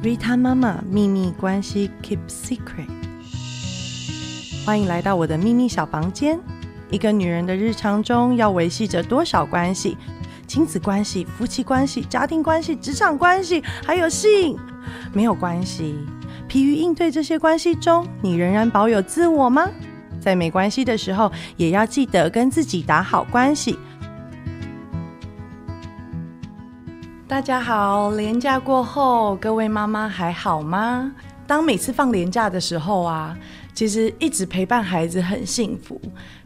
Rita 妈妈秘密关系 Keep Secret。欢迎来到我的秘密小房间。一个女人的日常中要维系着多少关系？亲子关系、夫妻关系、家庭关系、职场关系，还有性，没有关系。疲于应对这些关系中，你仍然保有自我吗？在没关系的时候，也要记得跟自己打好关系。大家好，连假过后，各位妈妈还好吗？当每次放年假的时候啊，其实一直陪伴孩子很幸福。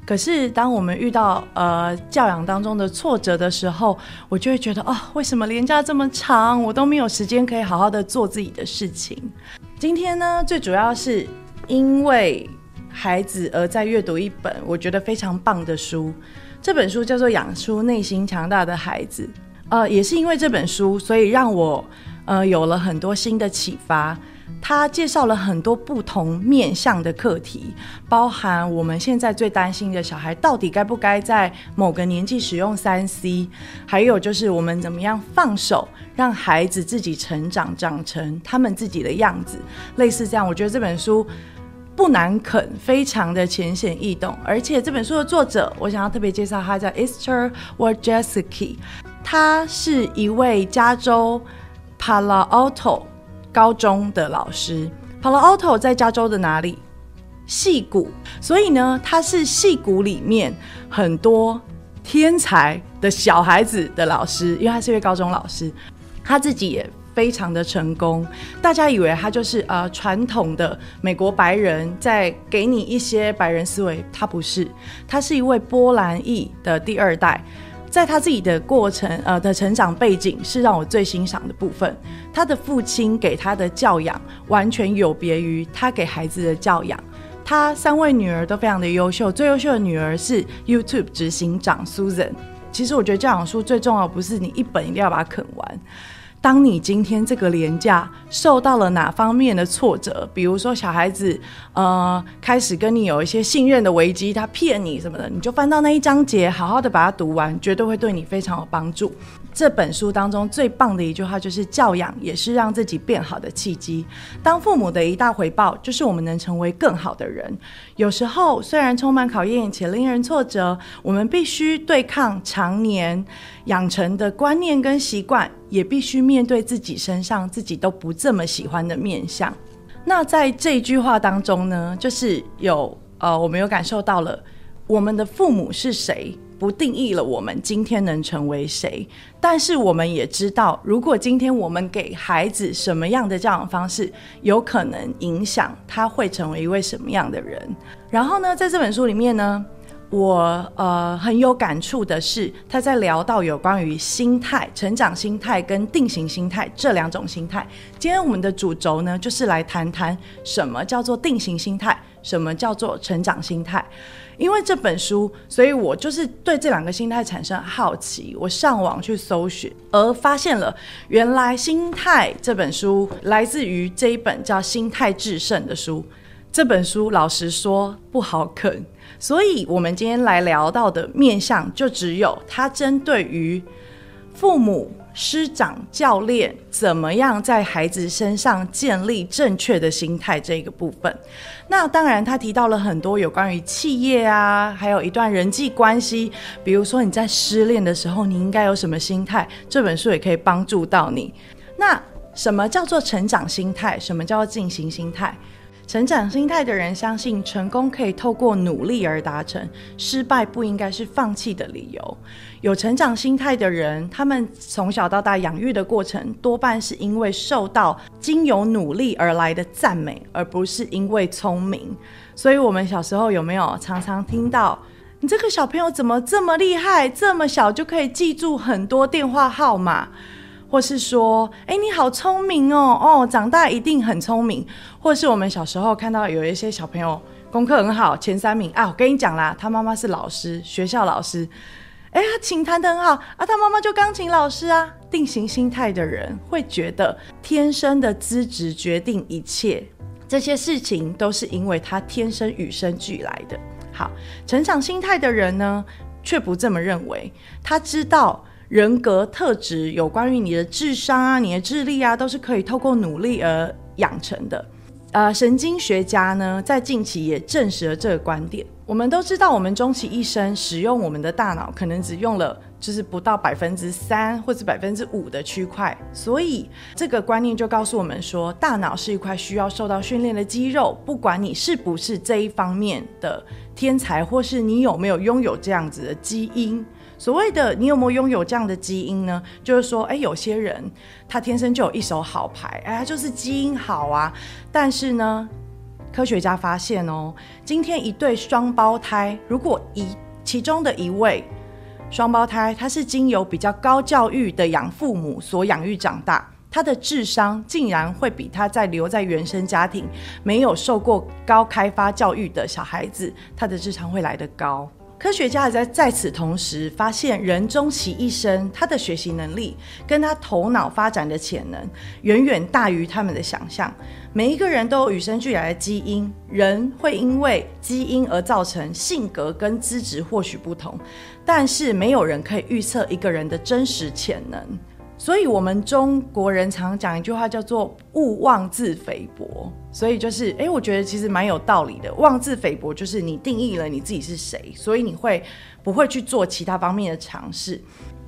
可是当我们遇到呃教养当中的挫折的时候，我就会觉得哦，为什么年假这么长，我都没有时间可以好好的做自己的事情？今天呢，最主要是因为孩子而在阅读一本我觉得非常棒的书，这本书叫做《养出内心强大的孩子》。呃，也是因为这本书，所以让我呃有了很多新的启发。他介绍了很多不同面向的课题，包含我们现在最担心的小孩到底该不该在某个年纪使用三 C，还有就是我们怎么样放手让孩子自己成长，长成他们自己的样子。类似这样，我觉得这本书不难啃，非常的浅显易懂。而且这本书的作者，我想要特别介绍，他叫 Esther Wojcicki。他是一位加州 Palo Alto 高中的老师。Palo Alto 在加州的哪里？戏谷。所以呢，他是戏谷里面很多天才的小孩子的老师，因为他是一位高中老师。他自己也非常的成功。大家以为他就是呃传统的美国白人，在给你一些白人思维，他不是。他是一位波兰裔的第二代。在他自己的过程，呃的成长背景是让我最欣赏的部分。他的父亲给他的教养完全有别于他给孩子的教养。他三位女儿都非常的优秀，最优秀的女儿是 YouTube 执行长 Susan。其实我觉得教养书最重要不是你一本一定要把它啃完。当你今天这个廉价受到了哪方面的挫折，比如说小孩子呃开始跟你有一些信任的危机，他骗你什么的，你就翻到那一章节，好好的把它读完，绝对会对你非常有帮助。这本书当中最棒的一句话就是：教养也是让自己变好的契机。当父母的一大回报，就是我们能成为更好的人。有时候虽然充满考验且令人挫折，我们必须对抗常年养成的观念跟习惯，也必须面对自己身上自己都不这么喜欢的面相。那在这句话当中呢，就是有呃，我们有感受到了我们的父母是谁。不定义了我们今天能成为谁，但是我们也知道，如果今天我们给孩子什么样的教养方式，有可能影响他会成为一位什么样的人。然后呢，在这本书里面呢，我呃很有感触的是，他在聊到有关于心态、成长心态跟定型心态这两种心态。今天我们的主轴呢，就是来谈谈什么叫做定型心态，什么叫做成长心态。因为这本书，所以我就是对这两个心态产生好奇。我上网去搜寻，而发现了原来《心态》这本书来自于这一本叫《心态制胜》的书。这本书老实说不好啃，所以我们今天来聊到的面向，就只有它针对于父母。师长、教练怎么样在孩子身上建立正确的心态这个部分？那当然，他提到了很多有关于企业啊，还有一段人际关系，比如说你在失恋的时候，你应该有什么心态？这本书也可以帮助到你。那什么叫做成长心态？什么叫做进行心态？成长心态的人相信，成功可以透过努力而达成，失败不应该是放弃的理由。有成长心态的人，他们从小到大养育的过程，多半是因为受到经由努力而来的赞美，而不是因为聪明。所以，我们小时候有没有常常听到，你这个小朋友怎么这么厉害，这么小就可以记住很多电话号码？或是说，哎，你好聪明哦，哦，长大一定很聪明。或是我们小时候看到有一些小朋友功课很好，前三名啊，我跟你讲啦，他妈妈是老师，学校老师。哎，他琴弹得很好啊，他妈妈就钢琴老师啊。定型心态的人会觉得天生的资质决定一切，这些事情都是因为他天生与生俱来的。好，成长心态的人呢，却不这么认为。他知道人格特质，有关于你的智商啊、你的智力啊，都是可以透过努力而养成的。呃，神经学家呢，在近期也证实了这个观点。我们都知道，我们终其一生使用我们的大脑，可能只用了就是不到百分之三或者百分之五的区块。所以，这个观念就告诉我们说，大脑是一块需要受到训练的肌肉。不管你是不是这一方面的天才，或是你有没有拥有这样子的基因。所谓的你有没有拥有这样的基因呢？就是说，哎，有些人他天生就有一手好牌，哎，就是基因好啊。但是呢，科学家发现哦，今天一对双胞胎，如果一其中的一位双胞胎他是经由比较高教育的养父母所养育长大，他的智商竟然会比他在留在原生家庭没有受过高开发教育的小孩子，他的智商会来得高。科学家也在在此同时发现，人终其一生，他的学习能力跟他头脑发展的潜能远远大于他们的想象。每一个人都有与生俱来的基因，人会因为基因而造成性格跟资质或许不同，但是没有人可以预测一个人的真实潜能。所以，我们中国人常讲一句话，叫做“勿妄自菲薄”。所以就是，哎，我觉得其实蛮有道理的。妄自菲薄就是你定义了你自己是谁，所以你会不会去做其他方面的尝试？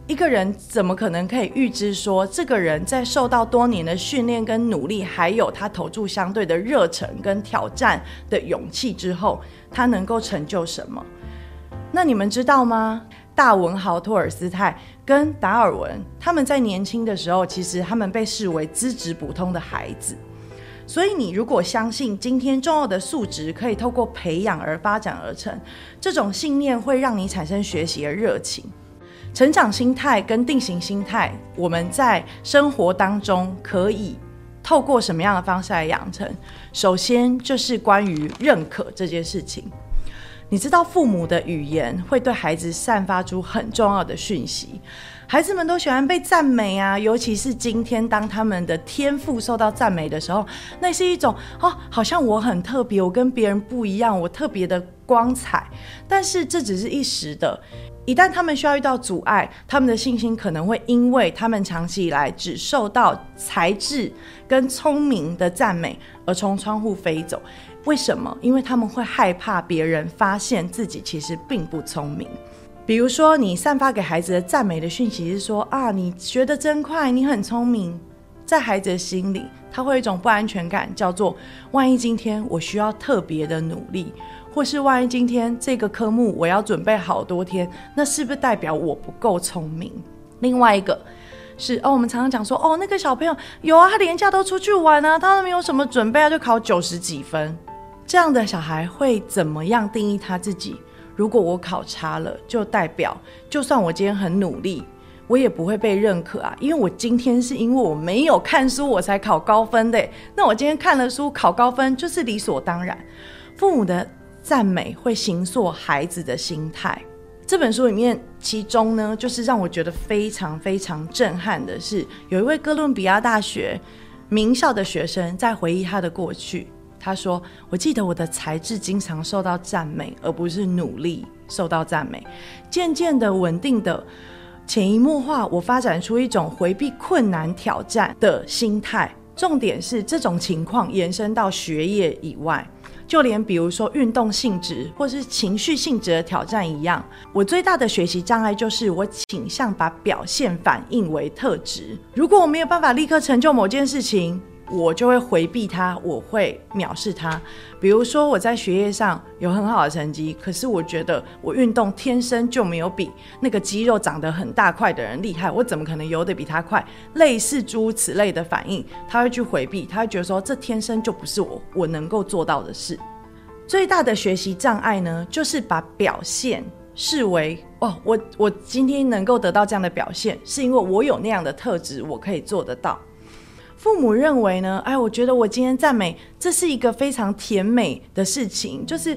一个人怎么可能可以预知说，这个人在受到多年的训练跟努力，还有他投注相对的热忱跟挑战的勇气之后，他能够成就什么？那你们知道吗？大文豪托尔斯泰跟达尔文，他们在年轻的时候，其实他们被视为资质普通的孩子。所以，你如果相信今天重要的素质可以透过培养而发展而成，这种信念会让你产生学习的热情。成长心态跟定型心态，我们在生活当中可以透过什么样的方式来养成？首先就是关于认可这件事情。你知道父母的语言会对孩子散发出很重要的讯息，孩子们都喜欢被赞美啊，尤其是今天当他们的天赋受到赞美的时候，那是一种哦，好像我很特别，我跟别人不一样，我特别的光彩。但是这只是一时的，一旦他们需要遇到阻碍，他们的信心可能会因为他们长期以来只受到才智跟聪明的赞美而从窗户飞走。为什么？因为他们会害怕别人发现自己其实并不聪明。比如说，你散发给孩子的赞美的讯息是说啊，你学得真快，你很聪明。在孩子的心里，他会有一种不安全感，叫做万一今天我需要特别的努力，或是万一今天这个科目我要准备好多天，那是不是代表我不够聪明？另外一个是哦，我们常常讲说哦，那个小朋友有啊，他连假都出去玩啊，他都没有什么准备啊，就考九十几分。这样的小孩会怎么样定义他自己？如果我考差了，就代表就算我今天很努力，我也不会被认可啊！因为我今天是因为我没有看书，我才考高分的。那我今天看了书，考高分就是理所当然。父母的赞美会形塑孩子的心态。这本书里面，其中呢，就是让我觉得非常非常震撼的是，有一位哥伦比亚大学名校的学生在回忆他的过去。他说：“我记得我的才智经常受到赞美，而不是努力受到赞美。渐渐的，稳定的，潜移默化，我发展出一种回避困难挑战的心态。重点是，这种情况延伸到学业以外，就连比如说运动性质或是情绪性质的挑战一样。我最大的学习障碍就是我倾向把表现反应为特质。如果我没有办法立刻成就某件事情。”我就会回避他，我会藐视他。比如说我在学业上有很好的成绩，可是我觉得我运动天生就没有比那个肌肉长得很大块的人厉害，我怎么可能游得比他快？类似诸如此类的反应，他会去回避，他会觉得说这天生就不是我我能够做到的事。最大的学习障碍呢，就是把表现视为哦，我我今天能够得到这样的表现，是因为我有那样的特质，我可以做得到。父母认为呢？哎，我觉得我今天赞美，这是一个非常甜美的事情。就是，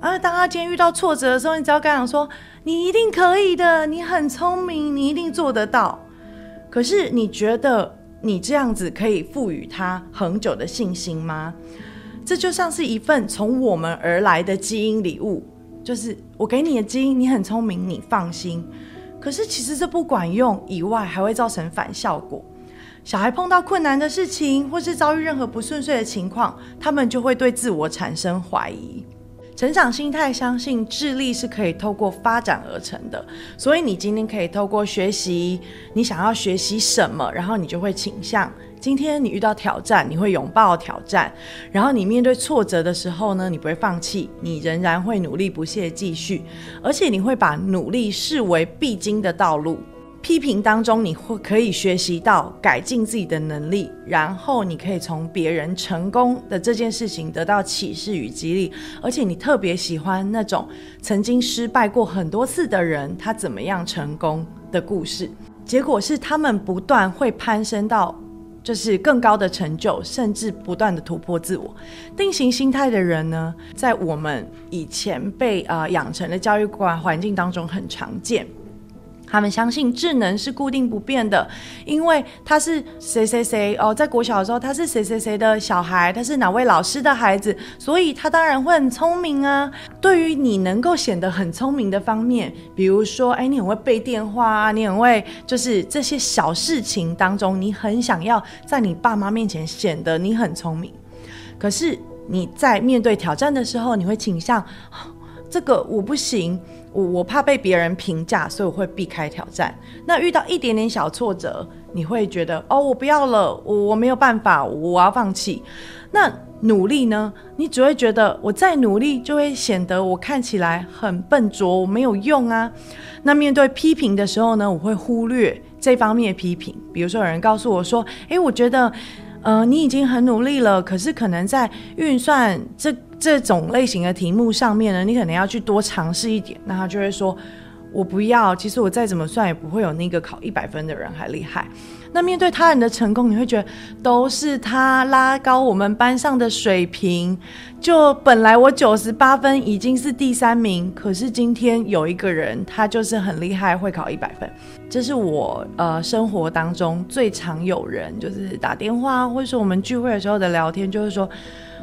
啊，当他今天遇到挫折的时候，你只要跟他说：“你一定可以的，你很聪明，你一定做得到。”可是，你觉得你这样子可以赋予他恒久的信心吗？这就像是一份从我们而来的基因礼物，就是我给你的基因，你很聪明，你放心。可是其实这不管用以外，还会造成反效果。小孩碰到困难的事情，或是遭遇任何不顺遂的情况，他们就会对自我产生怀疑。成长心态相信智力是可以透过发展而成的，所以你今天可以透过学习，你想要学习什么，然后你就会倾向。今天你遇到挑战，你会拥抱挑战，然后你面对挫折的时候呢，你不会放弃，你仍然会努力不懈继续，而且你会把努力视为必经的道路。批评当中，你会可以学习到改进自己的能力，然后你可以从别人成功的这件事情得到启示与激励，而且你特别喜欢那种曾经失败过很多次的人，他怎么样成功的故事。结果是他们不断会攀升到就是更高的成就，甚至不断的突破自我。定型心态的人呢，在我们以前被呃养成的教育观环境当中很常见。他们相信智能是固定不变的，因为他是谁谁谁哦，在国小的时候他是谁谁谁的小孩，他是哪位老师的孩子，所以他当然会很聪明啊。对于你能够显得很聪明的方面，比如说，哎，你很会背电话啊，你很会，就是这些小事情当中，你很想要在你爸妈面前显得你很聪明。可是你在面对挑战的时候，你会倾向这个我不行。我我怕被别人评价，所以我会避开挑战。那遇到一点点小挫折，你会觉得哦，我不要了，我我没有办法，我要放弃。那努力呢？你只会觉得我再努力就会显得我看起来很笨拙，我没有用啊。那面对批评的时候呢，我会忽略这方面的批评。比如说有人告诉我说：“诶，我觉得。”呃，你已经很努力了，可是可能在运算这这种类型的题目上面呢，你可能要去多尝试一点。那他就会说，我不要。其实我再怎么算，也不会有那个考一百分的人还厉害。那面对他人的成功，你会觉得都是他拉高我们班上的水平。就本来我九十八分已经是第三名，可是今天有一个人他就是很厉害，会考一百分。这是我呃生活当中最常有人就是打电话，或者说我们聚会的时候的聊天，就是说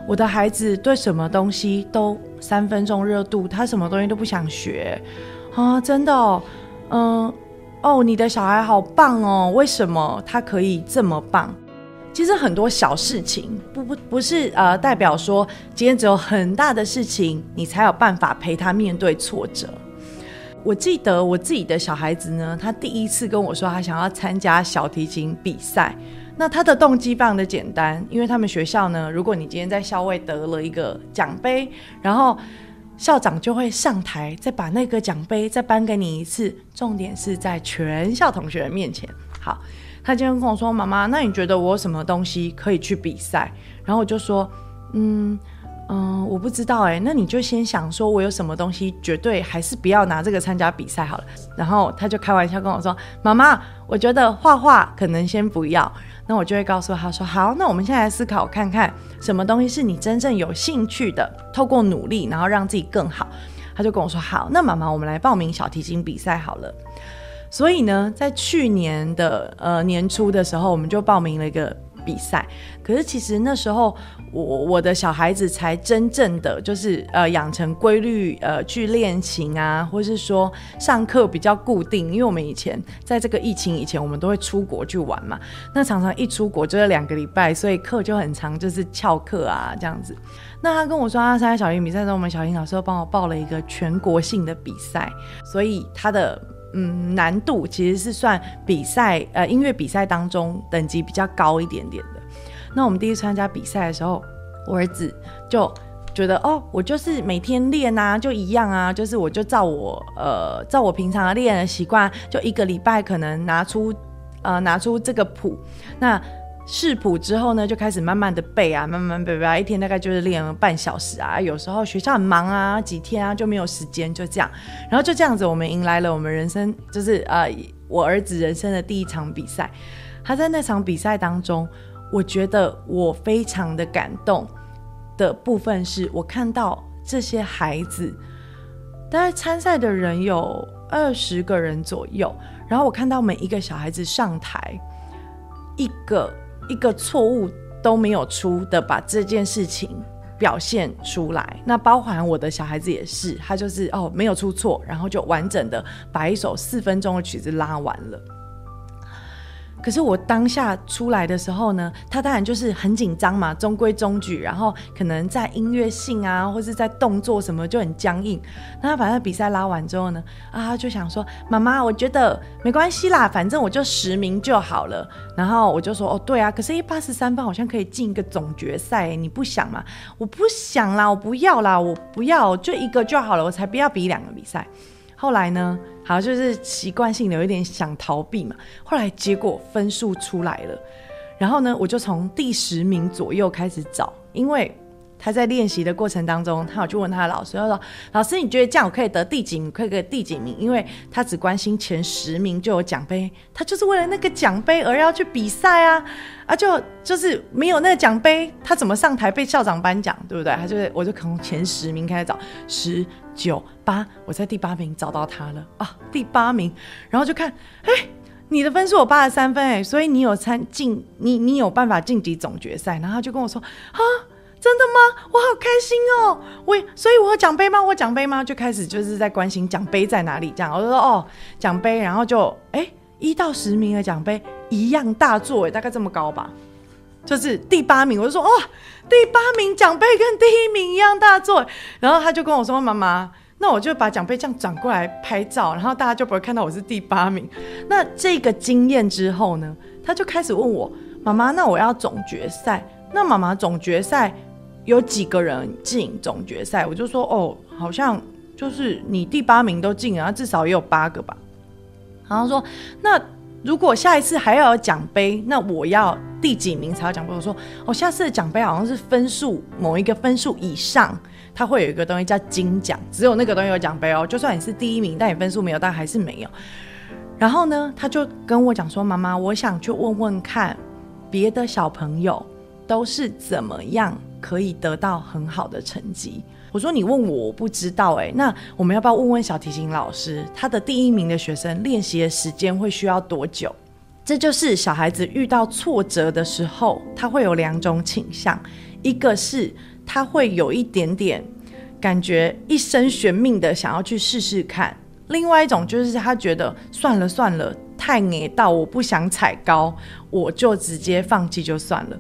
我的孩子对什么东西都三分钟热度，他什么东西都不想学啊，真的，嗯。哦，你的小孩好棒哦！为什么他可以这么棒？其实很多小事情不不不是呃代表说今天只有很大的事情你才有办法陪他面对挫折。我记得我自己的小孩子呢，他第一次跟我说他想要参加小提琴比赛，那他的动机非常的简单，因为他们学校呢，如果你今天在校外得了一个奖杯，然后。校长就会上台，再把那个奖杯再颁给你一次。重点是在全校同学的面前。好，他今天跟我说：“妈妈，那你觉得我有什么东西可以去比赛？”然后我就说：“嗯嗯，我不知道哎。那你就先想说，我有什么东西绝对还是不要拿这个参加比赛好了。”然后他就开玩笑跟我说：“妈妈，我觉得画画可能先不要。”那我就会告诉他说：“好，那我们现在来思考看看，什么东西是你真正有兴趣的？透过努力，然后让自己更好。”他就跟我说：“好，那妈妈，我们来报名小提琴比赛好了。”所以呢，在去年的呃年初的时候，我们就报名了一个比赛。可是其实那时候。我我的小孩子才真正的就是呃养成规律呃去练琴啊，或是说上课比较固定，因为我们以前在这个疫情以前，我们都会出国去玩嘛，那常常一出国就是两个礼拜，所以课就很长，就是翘课啊这样子。那他跟我说他参加小提比赛的时候，我们小英老师又帮我报了一个全国性的比赛，所以他的嗯难度其实是算比赛呃音乐比赛当中等级比较高一点点的。那我们第一次参加比赛的时候，我儿子就觉得哦，我就是每天练啊，就一样啊，就是我就照我呃照我平常练的习惯，就一个礼拜可能拿出呃拿出这个谱，那视谱之后呢，就开始慢慢的背啊，慢慢背背，一天大概就是练半小时啊，有时候学校很忙啊，几天啊就没有时间，就这样，然后就这样子，我们迎来了我们人生就是呃我儿子人生的第一场比赛，他在那场比赛当中。我觉得我非常的感动的部分是，我看到这些孩子，大概参赛的人有二十个人左右，然后我看到每一个小孩子上台，一个一个错误都没有出的把这件事情表现出来。那包含我的小孩子也是，他就是哦没有出错，然后就完整的把一首四分钟的曲子拉完了。可是我当下出来的时候呢，他当然就是很紧张嘛，中规中矩，然后可能在音乐性啊，或是在动作什么就很僵硬。那他反正比赛拉完之后呢，啊，就想说：“妈妈，我觉得没关系啦，反正我就十名就好了。”然后我就说：“哦，对啊，可是一八十三分好像可以进一个总决赛，你不想吗？”我不想啦，我不要啦，我不要，就一个就好了，我才不要比两个比赛。后来呢？好，就是习惯性有一点想逃避嘛。后来结果分数出来了，然后呢，我就从第十名左右开始找，因为。他在练习的过程当中，他有去问他的老师，他说：“老师，你觉得这样我可以得第几名？可以得第几名？”因为他只关心前十名就有奖杯，他就是为了那个奖杯而要去比赛啊！啊，就就是没有那个奖杯，他怎么上台被校长颁奖？对不对？他就是，我就从前十名开始找，十九八，我在第八名找到他了啊！第八名，然后就看，哎，你的分数我八十三分，哎，所以你有参进，你你有办法晋级总决赛。然后他就跟我说，啊。真的吗？我好开心哦！我所以，我有奖杯吗？我奖杯吗？就开始就是在关心奖杯在哪里，这样我就说哦，奖杯，然后就哎，一到十名的奖杯一样大作，哎，大概这么高吧，就是第八名，我就说哦，第八名奖杯跟第一名一样大作，然后他就跟我说妈妈，那我就把奖杯这样转过来拍照，然后大家就不会看到我是第八名。那这个经验之后呢，他就开始问我妈妈，那我要总决赛，那妈妈总决赛。有几个人进总决赛，我就说哦，好像就是你第八名都进了，至少也有八个吧。然后说，那如果下一次还要有奖杯，那我要第几名才有奖杯？我说，哦，下次的奖杯好像是分数某一个分数以上，它会有一个东西叫金奖，只有那个东西有奖杯哦。就算你是第一名，但你分数没有，但还是没有。然后呢，他就跟我讲说，妈妈，我想去问问看别的小朋友都是怎么样。可以得到很好的成绩。我说你问我，我不知道哎。那我们要不要问问小提琴老师，他的第一名的学生练习的时间会需要多久？这就是小孩子遇到挫折的时候，他会有两种倾向：一个是他会有一点点感觉一生悬命的想要去试试看；另外一种就是他觉得算了算了，太矮到我不想踩高，我就直接放弃就算了。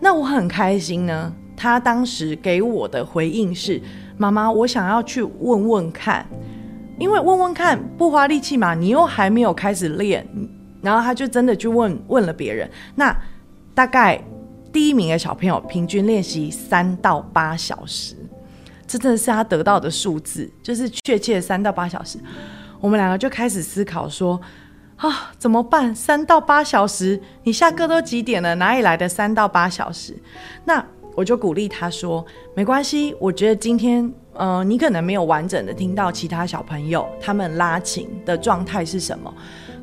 那我很开心呢。他当时给我的回应是：“妈妈，我想要去问问看，因为问问看不花力气嘛，你又还没有开始练。”然后他就真的去问问了别人。那大概第一名的小朋友平均练习三到八小时，这真的是他得到的数字，就是确切三到八小时。我们两个就开始思考说：“啊，怎么办？三到八小时，你下课都几点了？哪里来的三到八小时？”那我就鼓励他说：“没关系，我觉得今天，呃，你可能没有完整的听到其他小朋友他们拉琴的状态是什么。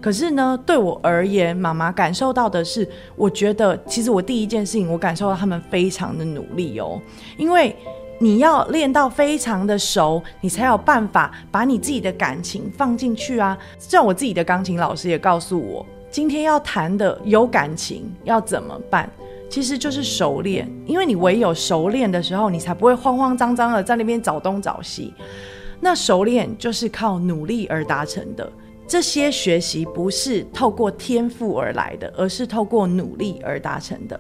可是呢，对我而言，妈妈感受到的是，我觉得其实我第一件事情，我感受到他们非常的努力哦。因为你要练到非常的熟，你才有办法把你自己的感情放进去啊。像我自己的钢琴老师也告诉我，今天要弹的有感情，要怎么办？”其实就是熟练，因为你唯有熟练的时候，你才不会慌慌张张的在那边找东找西。那熟练就是靠努力而达成的。这些学习不是透过天赋而来的，而是透过努力而达成的。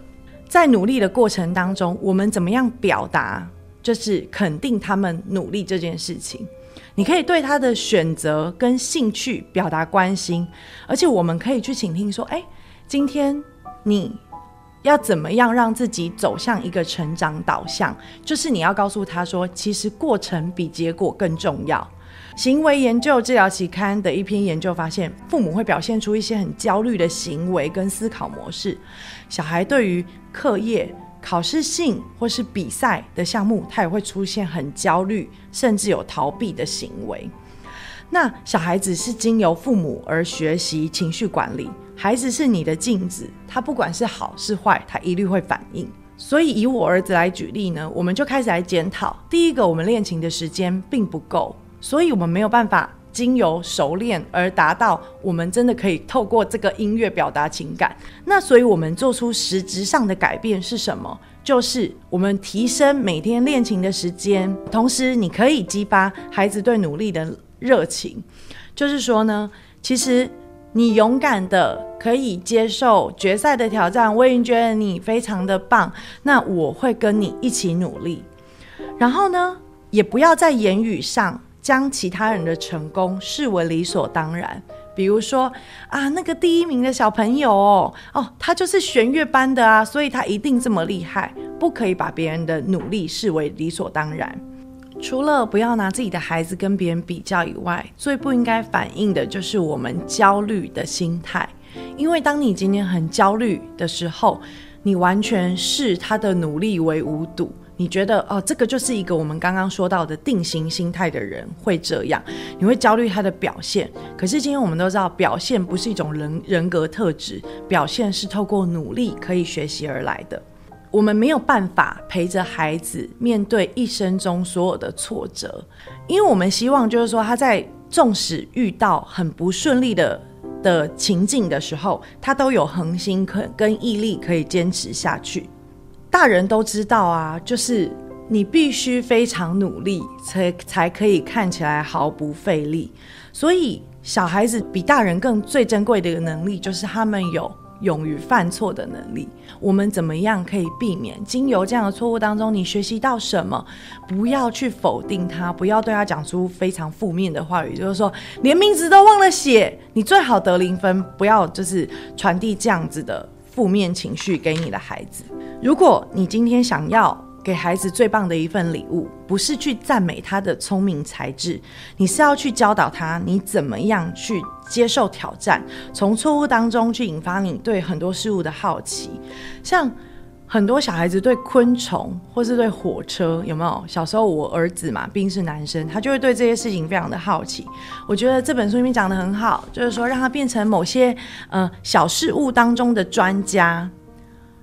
在努力的过程当中，我们怎么样表达，就是肯定他们努力这件事情。你可以对他的选择跟兴趣表达关心，而且我们可以去倾听，说：“哎，今天你。”要怎么样让自己走向一个成长导向？就是你要告诉他说，其实过程比结果更重要。行为研究治疗期刊的一篇研究发现，父母会表现出一些很焦虑的行为跟思考模式。小孩对于课业、考试性或是比赛的项目，他也会出现很焦虑，甚至有逃避的行为。那小孩子是经由父母而学习情绪管理。孩子是你的镜子，他不管是好是坏，他一律会反应。所以以我儿子来举例呢，我们就开始来检讨。第一个，我们练琴的时间并不够，所以我们没有办法经由熟练而达到，我们真的可以透过这个音乐表达情感。那所以，我们做出实质上的改变是什么？就是我们提升每天练琴的时间，同时你可以激发孩子对努力的热情。就是说呢，其实你勇敢的可以接受决赛的挑战，我已经觉得你非常的棒。那我会跟你一起努力。然后呢，也不要在言语上。将其他人的成功视为理所当然，比如说啊，那个第一名的小朋友哦，哦，他就是弦乐班的啊，所以他一定这么厉害。不可以把别人的努力视为理所当然。除了不要拿自己的孩子跟别人比较以外，最不应该反映的就是我们焦虑的心态。因为当你今天很焦虑的时候，你完全视他的努力为无睹。你觉得哦，这个就是一个我们刚刚说到的定型心态的人会这样，你会焦虑他的表现。可是今天我们都知道，表现不是一种人人格特质，表现是透过努力可以学习而来的。我们没有办法陪着孩子面对一生中所有的挫折，因为我们希望就是说他在纵使遇到很不顺利的的情境的时候，他都有恒心可跟毅力可以坚持下去。大人都知道啊，就是你必须非常努力，才才可以看起来毫不费力。所以小孩子比大人更最珍贵的一个能力，就是他们有勇于犯错的能力。我们怎么样可以避免经由这样的错误当中，你学习到什么？不要去否定他，不要对他讲出非常负面的话语，就是说连名字都忘了写，你最好得零分。不要就是传递这样子的。负面情绪给你的孩子。如果你今天想要给孩子最棒的一份礼物，不是去赞美他的聪明才智，你是要去教导他你怎么样去接受挑战，从错误当中去引发你对很多事物的好奇，像。很多小孩子对昆虫或是对火车有没有？小时候我儿子嘛，毕竟是男生，他就会对这些事情非常的好奇。我觉得这本书里面讲的很好，就是说让他变成某些呃小事物当中的专家。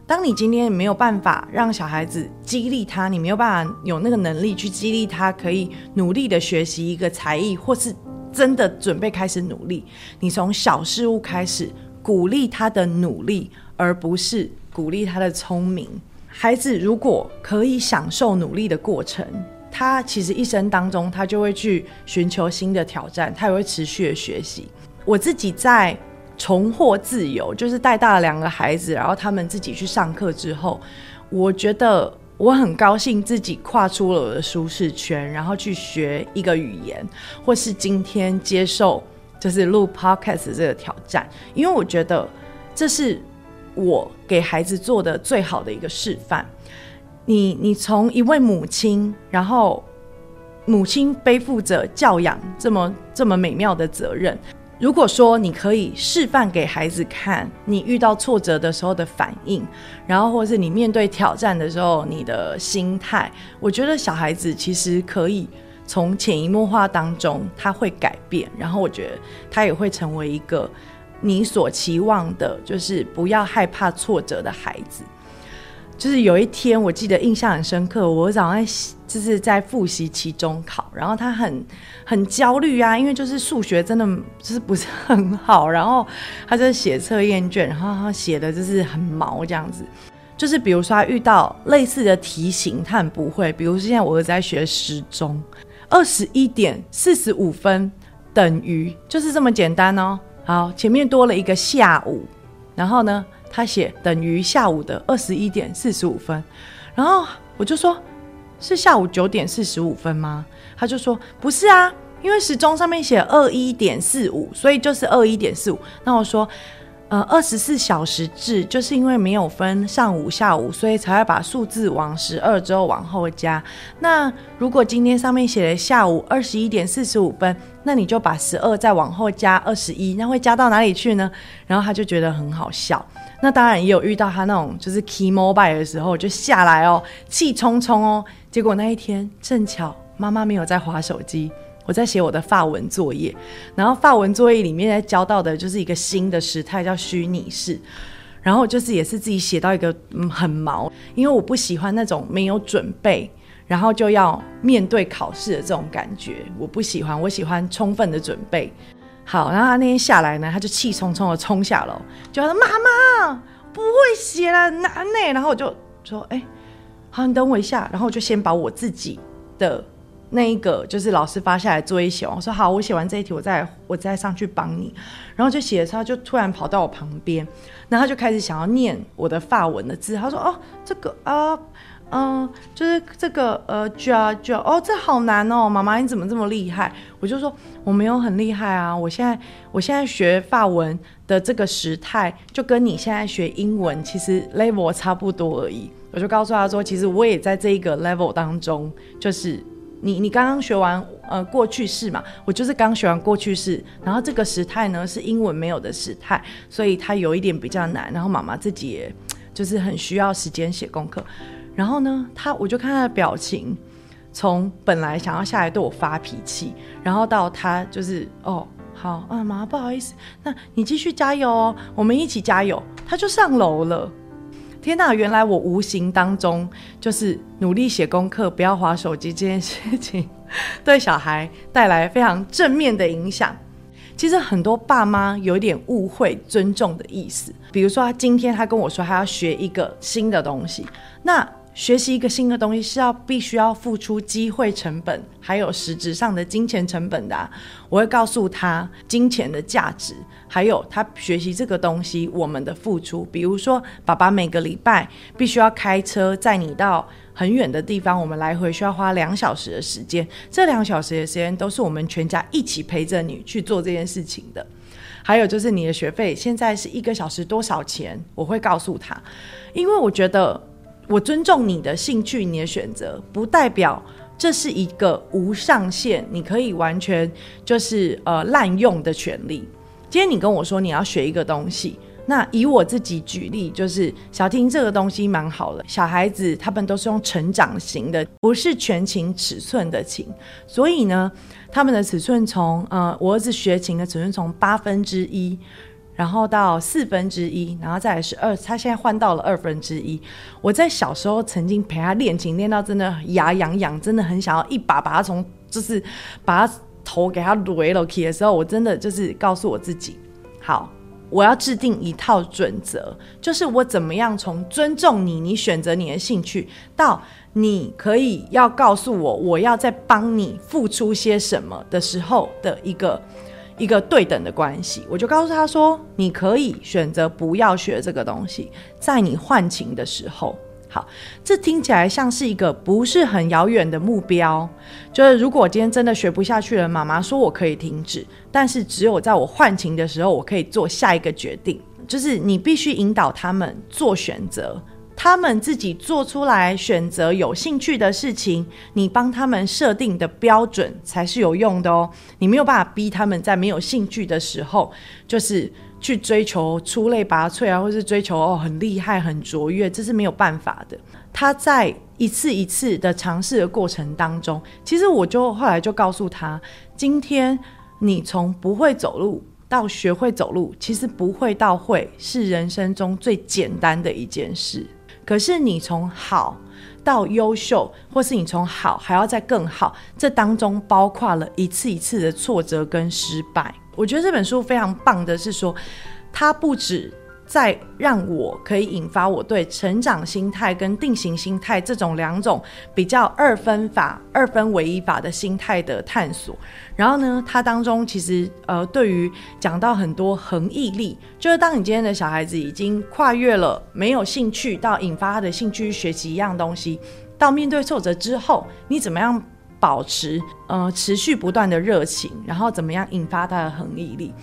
当你今天没有办法让小孩子激励他，你没有办法有那个能力去激励他，可以努力的学习一个才艺，或是真的准备开始努力，你从小事物开始鼓励他的努力，而不是。鼓励他的聪明，孩子如果可以享受努力的过程，他其实一生当中他就会去寻求新的挑战，他也会持续的学习。我自己在重获自由，就是带大了两个孩子，然后他们自己去上课之后，我觉得我很高兴自己跨出了我的舒适圈，然后去学一个语言，或是今天接受就是录 podcast 这个挑战，因为我觉得这是。我给孩子做的最好的一个示范，你你从一位母亲，然后母亲背负着教养这么这么美妙的责任。如果说你可以示范给孩子看，你遇到挫折的时候的反应，然后或是你面对挑战的时候你的心态，我觉得小孩子其实可以从潜移默化当中他会改变，然后我觉得他也会成为一个。你所期望的，就是不要害怕挫折的孩子。就是有一天，我记得印象很深刻，我早上就是在复习期中考，然后他很很焦虑啊，因为就是数学真的就是不是很好，然后他就写测验卷，然后他写的就是很毛这样子。就是比如说他遇到类似的题型，他很不会。比如现在我儿子在学时钟，二十一点四十五分等于就是这么简单哦。好，前面多了一个下午，然后呢，他写等于下午的二十一点四十五分，然后我就说，是下午九点四十五分吗？他就说不是啊，因为时钟上面写二一点四五，所以就是二一点四五。那我说。呃，二十四小时制就是因为没有分上午、下午，所以才会把数字往十二之后往后加。那如果今天上面写了下午二十一点四十五分，那你就把十二再往后加二十一，那会加到哪里去呢？然后他就觉得很好笑。那当然也有遇到他那种就是 key mobile 的时候就下来哦，气冲冲哦。结果那一天正巧妈妈没有在划手机。我在写我的发文作业，然后发文作业里面在教到的就是一个新的时态，叫虚拟式。然后就是也是自己写到一个嗯很毛，因为我不喜欢那种没有准备，然后就要面对考试的这种感觉，我不喜欢。我喜欢充分的准备。好，然后他那天下来呢，他就气冲冲的冲下楼，就说：“妈妈不会写了，难呢。”然后我就说：“哎，好，你等我一下。”然后我就先把我自己的那一个就是老师发下来作业写完。我说：“好，我写完这一题，我再我再上去帮你。”然后就写的时候，就突然跑到我旁边，然后他就开始想要念我的发文的字。他说：“哦，这个啊。”嗯，就是这个呃，就就哦，这好难哦，妈妈你怎么这么厉害？我就说我没有很厉害啊，我现在我现在学法文的这个时态，就跟你现在学英文其实 level 差不多而已。我就告诉他说，其实我也在这一个 level 当中，就是你你刚刚学完呃过去式嘛，我就是刚学完过去式，然后这个时态呢是英文没有的时态，所以它有一点比较难，然后妈妈自己也就是很需要时间写功课。然后呢，他我就看他的表情，从本来想要下来对我发脾气，然后到他就是哦，好啊，妈不好意思，那你继续加油哦，我们一起加油。他就上楼了。天哪，原来我无形当中就是努力写功课，不要划手机这件事情，对小孩带来非常正面的影响。其实很多爸妈有点误会尊重的意思，比如说他今天他跟我说他要学一个新的东西，那。学习一个新的东西是要必须要付出机会成本，还有实质上的金钱成本的。我会告诉他金钱的价值，还有他学习这个东西我们的付出。比如说，爸爸每个礼拜必须要开车载你到很远的地方，我们来回需要花两小时的时间，这两小时的时间都是我们全家一起陪着你去做这件事情的。还有就是你的学费现在是一个小时多少钱？我会告诉他，因为我觉得。我尊重你的兴趣，你的选择，不代表这是一个无上限，你可以完全就是呃滥用的权利。今天你跟我说你要学一个东西，那以我自己举例，就是小婷这个东西蛮好的，小孩子他们都是用成长型的，不是全琴尺寸的琴，所以呢，他们的尺寸从呃我儿子学琴的尺寸从八分之一。然后到四分之一，然后再来是二，他现在换到了二分之一。我在小时候曾经陪他练琴，练到真的牙痒痒，真的很想要一把把他从就是把他头给他怼了起的时候，我真的就是告诉我自己，好，我要制定一套准则，就是我怎么样从尊重你，你选择你的兴趣，到你可以要告诉我，我要在帮你付出些什么的时候的一个。一个对等的关系，我就告诉他说：“你可以选择不要学这个东西，在你换琴的时候。”好，这听起来像是一个不是很遥远的目标。就是如果今天真的学不下去了，妈妈说我可以停止，但是只有在我换琴的时候，我可以做下一个决定。就是你必须引导他们做选择。他们自己做出来选择有兴趣的事情，你帮他们设定的标准才是有用的哦。你没有办法逼他们在没有兴趣的时候，就是去追求出类拔萃啊，或是追求哦很厉害、很卓越，这是没有办法的。他在一次一次的尝试的过程当中，其实我就后来就告诉他，今天你从不会走路到学会走路，其实不会到会是人生中最简单的一件事。可是你从好到优秀，或是你从好还要再更好，这当中包括了一次一次的挫折跟失败。我觉得这本书非常棒的是说，它不止。再让我可以引发我对成长心态跟定型心态这种两种比较二分法、二分唯一法的心态的探索。然后呢，它当中其实呃，对于讲到很多恒毅力，就是当你今天的小孩子已经跨越了没有兴趣到引发他的兴趣学习一样东西，到面对挫折之后，你怎么样保持呃持续不断的热情，然后怎么样引发他的恒毅力？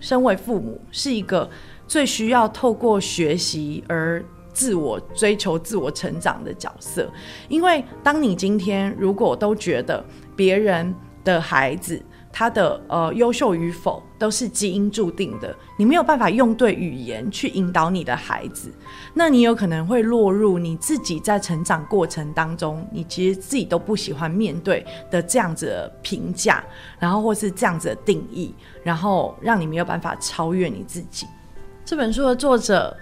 身为父母是一个。最需要透过学习而自我追求、自我成长的角色，因为当你今天如果都觉得别人的孩子他的呃优秀与否都是基因注定的，你没有办法用对语言去引导你的孩子，那你有可能会落入你自己在成长过程当中，你其实自己都不喜欢面对的这样子的评价，然后或是这样子的定义，然后让你没有办法超越你自己。这本书的作者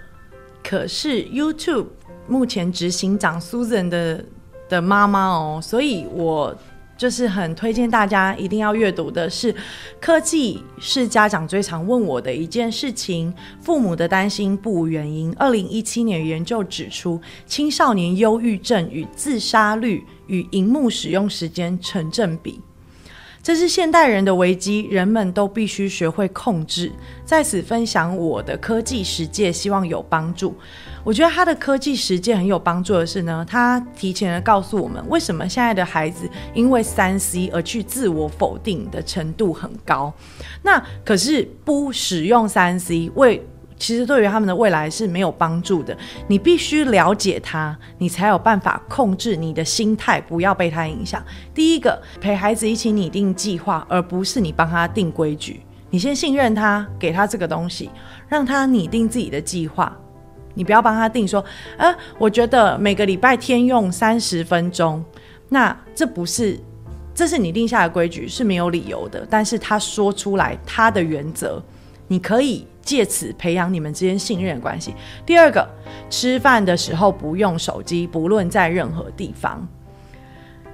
可是 YouTube 目前执行长 Susan 的的妈妈哦，所以我。就是很推荐大家一定要阅读的是，科技是家长最常问我的一件事情。父母的担心不无原因。二零一七年研究指出，青少年忧郁症与自杀率与荧幕使用时间成正比。这是现代人的危机，人们都必须学会控制。在此分享我的科技实践，希望有帮助。我觉得他的科技实践很有帮助的是呢，他提前的告诉我们，为什么现在的孩子因为三 C 而去自我否定的程度很高。那可是不使用三 C 为。其实对于他们的未来是没有帮助的。你必须了解他，你才有办法控制你的心态，不要被他影响。第一个，陪孩子一起拟定计划，而不是你帮他定规矩。你先信任他，给他这个东西，让他拟定自己的计划。你不要帮他定说，呃，我觉得每个礼拜天用三十分钟，那这不是，这是你定下的规矩是没有理由的。但是他说出来他的原则，你可以。借此培养你们之间信任关系。第二个，吃饭的时候不用手机，不论在任何地方。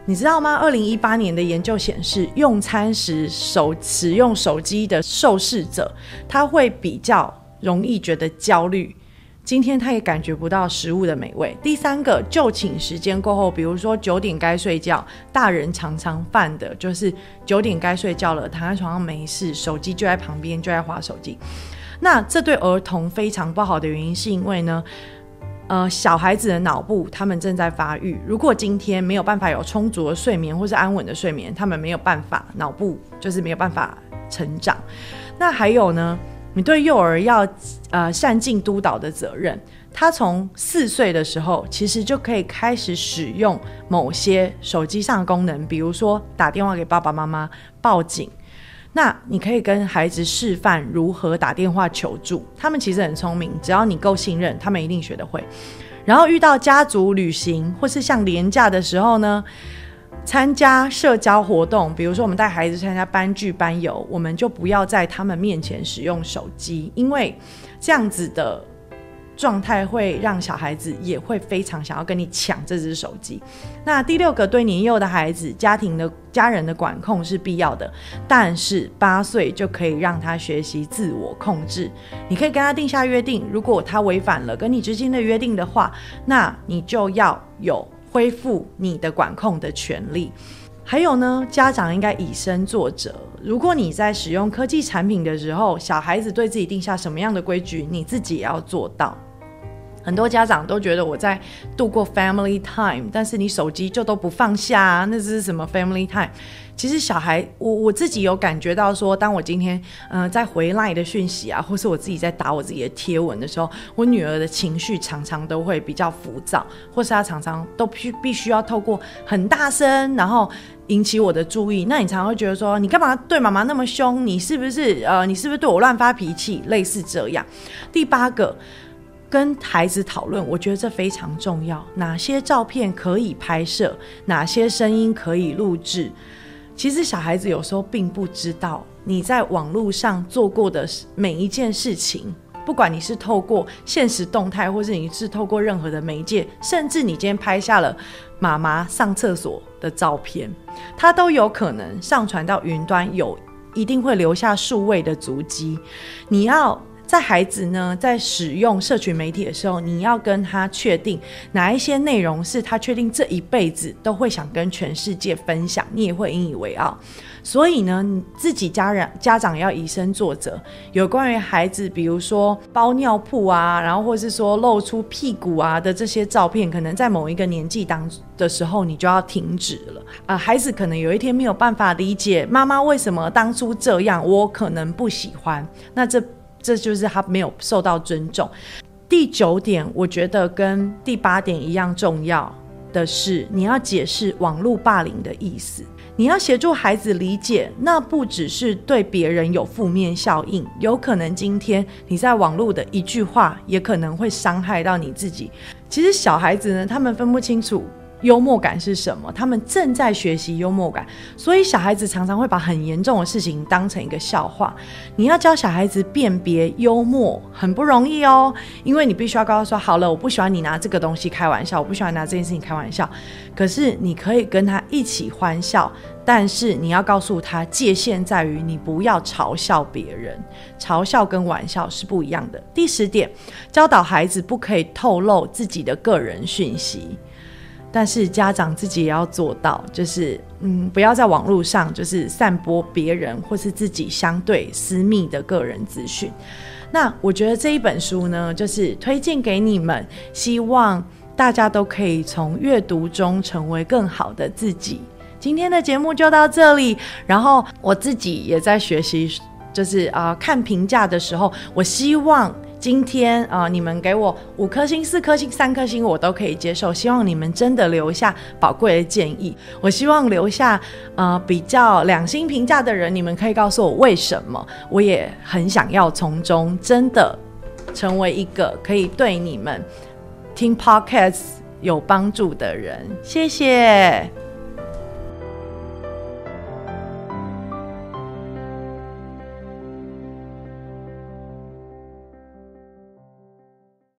你知道吗？二零一八年的研究显示，用餐时手使用手机的受试者，他会比较容易觉得焦虑。今天他也感觉不到食物的美味。第三个，就寝时间过后，比如说九点该睡觉，大人常常犯的就是九点该睡觉了，躺在床上没事，手机就在旁边，就在划手机。那这对儿童非常不好的原因，是因为呢，呃，小孩子的脑部他们正在发育，如果今天没有办法有充足的睡眠或是安稳的睡眠，他们没有办法脑部就是没有办法成长。那还有呢，你对幼儿要呃善尽督导的责任，他从四岁的时候其实就可以开始使用某些手机上的功能，比如说打电话给爸爸妈妈、报警。那你可以跟孩子示范如何打电话求助，他们其实很聪明，只要你够信任，他们一定学得会。然后遇到家族旅行或是像廉价的时候呢，参加社交活动，比如说我们带孩子参加班聚班游，我们就不要在他们面前使用手机，因为这样子的。状态会让小孩子也会非常想要跟你抢这只手机。那第六个，对年幼的孩子，家庭的家人的管控是必要的，但是八岁就可以让他学习自我控制。你可以跟他定下约定，如果他违反了跟你之间的约定的话，那你就要有恢复你的管控的权利。还有呢，家长应该以身作则。如果你在使用科技产品的时候，小孩子对自己定下什么样的规矩，你自己也要做到。很多家长都觉得我在度过 family time，但是你手机就都不放下啊？那这是什么 family time？其实小孩，我我自己有感觉到说，当我今天嗯在回来的讯息啊，或是我自己在打我自己的贴文的时候，我女儿的情绪常常都会比较浮躁，或是她常常都必必须要透过很大声，然后引起我的注意。那你常常会觉得说，你干嘛对妈妈那么凶？你是不是呃，你是不是对我乱发脾气？类似这样。第八个。跟孩子讨论，我觉得这非常重要。哪些照片可以拍摄，哪些声音可以录制？其实小孩子有时候并不知道你在网络上做过的每一件事情，不管你是透过现实动态，或是你是透过任何的媒介，甚至你今天拍下了妈妈上厕所的照片，它都有可能上传到云端，有一定会留下数位的足迹。你要。在孩子呢，在使用社群媒体的时候，你要跟他确定哪一些内容是他确定这一辈子都会想跟全世界分享，你也会引以为傲。所以呢，自己家人家长要以身作则。有关于孩子，比如说包尿布啊，然后或是说露出屁股啊的这些照片，可能在某一个年纪当的时候，你就要停止了。啊，孩子可能有一天没有办法理解妈妈为什么当初这样，我可能不喜欢。那这。这就是他没有受到尊重。第九点，我觉得跟第八点一样重要的是，你要解释网络霸凌的意思。你要协助孩子理解，那不只是对别人有负面效应，有可能今天你在网络的一句话，也可能会伤害到你自己。其实小孩子呢，他们分不清楚幽默感是什么，他们正在学习幽默感，所以小孩子常常会把很严重的事情当成一个笑话。你要教小孩子辨别幽默很不容易哦，因为你必须要告诉说，好了，我不喜欢你拿这个东西开玩笑，我不喜欢拿这件事情开玩笑。可是你可以跟他一起欢笑，但是你要告诉他界限在于你不要嘲笑别人，嘲笑跟玩笑是不一样的。第十点，教导孩子不可以透露自己的个人讯息。但是家长自己也要做到，就是嗯，不要在网络上就是散播别人或是自己相对私密的个人资讯。那我觉得这一本书呢，就是推荐给你们，希望大家都可以从阅读中成为更好的自己。今天的节目就到这里，然后我自己也在学习，就是啊，看评价的时候，我希望。今天啊，你们给我五颗星、四颗星、三颗星，我都可以接受。希望你们真的留下宝贵的建议。我希望留下呃比较两星评价的人，你们可以告诉我为什么。我也很想要从中真的成为一个可以对你们听 podcast 有帮助的人。谢谢。